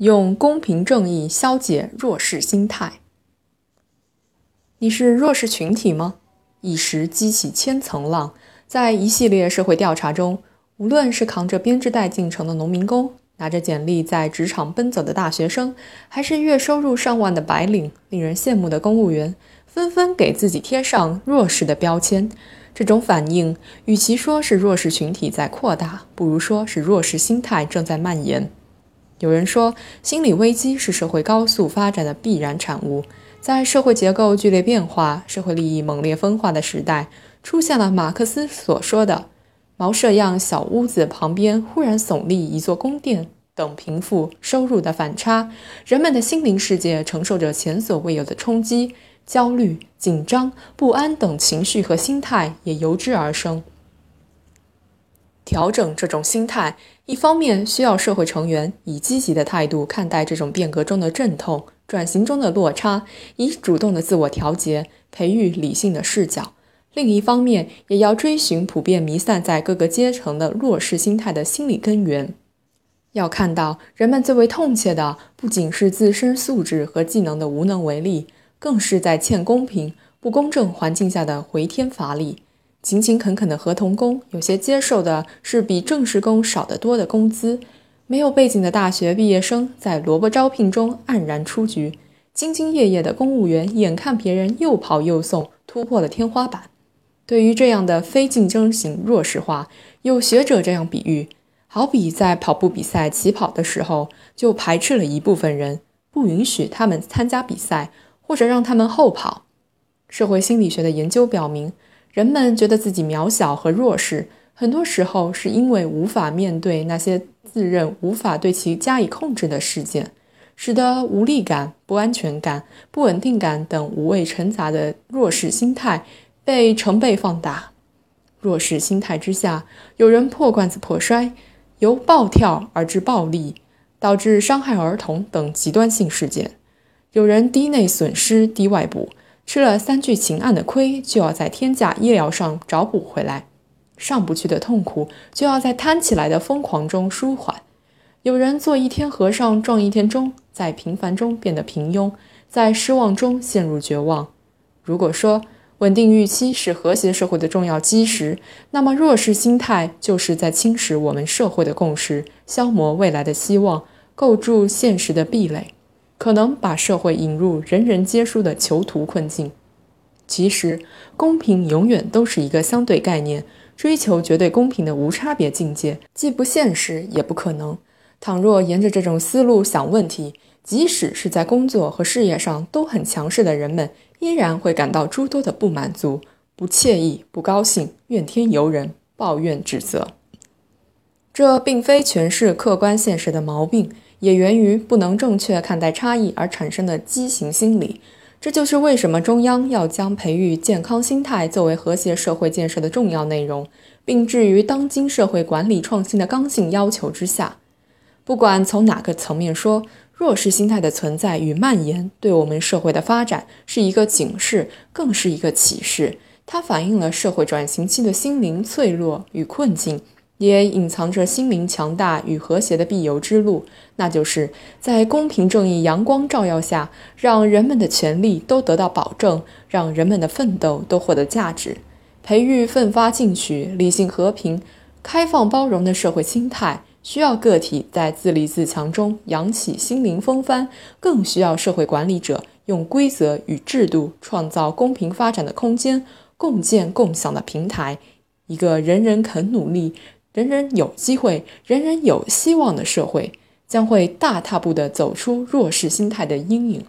用公平正义消解弱势心态。你是弱势群体吗？一时激起千层浪。在一系列社会调查中，无论是扛着编织袋进城的农民工，拿着简历在职场奔走的大学生，还是月收入上万的白领，令人羡慕的公务员，纷纷给自己贴上弱势的标签。这种反应，与其说是弱势群体在扩大，不如说是弱势心态正在蔓延。有人说，心理危机是社会高速发展的必然产物。在社会结构剧烈变化、社会利益猛烈分化的时代，出现了马克思所说的“茅舍样小屋子旁边忽然耸立一座宫殿”等贫富收入的反差，人们的心灵世界承受着前所未有的冲击，焦虑、紧张、不安等情绪和心态也由之而生。调整这种心态，一方面需要社会成员以积极的态度看待这种变革中的阵痛、转型中的落差，以主动的自我调节，培育理性的视角；另一方面，也要追寻普遍弥散在各个阶层的弱势心态的心理根源。要看到，人们最为痛切的，不仅是自身素质和技能的无能为力，更是在欠公平、不公正环境下的回天乏力。勤勤恳恳的合同工，有些接受的是比正式工少得多的工资；没有背景的大学毕业生在萝卜招聘中黯然出局；兢兢业业的公务员眼看别人又跑又送，突破了天花板。对于这样的非竞争型弱势化，有学者这样比喻：好比在跑步比赛起跑的时候，就排斥了一部分人，不允许他们参加比赛，或者让他们后跑。社会心理学的研究表明。人们觉得自己渺小和弱势，很多时候是因为无法面对那些自认无法对其加以控制的事件，使得无力感、不安全感、不稳定感等五味陈杂的弱势心态被成倍放大。弱势心态之下，有人破罐子破摔，由暴跳而至暴力，导致伤害儿童等极端性事件；有人低内损失低外补。吃了三聚氰胺的亏，就要在天价医疗上找补回来；上不去的痛苦，就要在摊起来的疯狂中舒缓。有人做一天和尚撞一天钟，在平凡中变得平庸，在失望中陷入绝望。如果说稳定预期是和谐社会的重要基石，那么弱势心态就是在侵蚀我们社会的共识，消磨未来的希望，构筑现实的壁垒。可能把社会引入人人皆输的囚徒困境。其实，公平永远都是一个相对概念，追求绝对公平的无差别境界既不现实也不可能。倘若沿着这种思路想问题，即使是在工作和事业上都很强势的人们，依然会感到诸多的不满足、不惬意、不高兴、怨天尤人、抱怨指责。这并非全是客观现实的毛病。也源于不能正确看待差异而产生的畸形心理，这就是为什么中央要将培育健康心态作为和谐社会建设的重要内容，并置于当今社会管理创新的刚性要求之下。不管从哪个层面说，弱势心态的存在与蔓延，对我们社会的发展是一个警示，更是一个启示。它反映了社会转型期的心灵脆弱与困境。也隐藏着心灵强大与和谐的必由之路，那就是在公平正义阳光照耀下，让人们的权利都得到保证，让人们的奋斗都获得价值，培育奋发进取、理性和平、开放包容的社会心态，需要个体在自立自强中扬起心灵风帆，更需要社会管理者用规则与制度创造公平发展的空间，共建共享的平台，一个人人肯努力。人人有机会，人人有希望的社会，将会大踏步地走出弱势心态的阴影。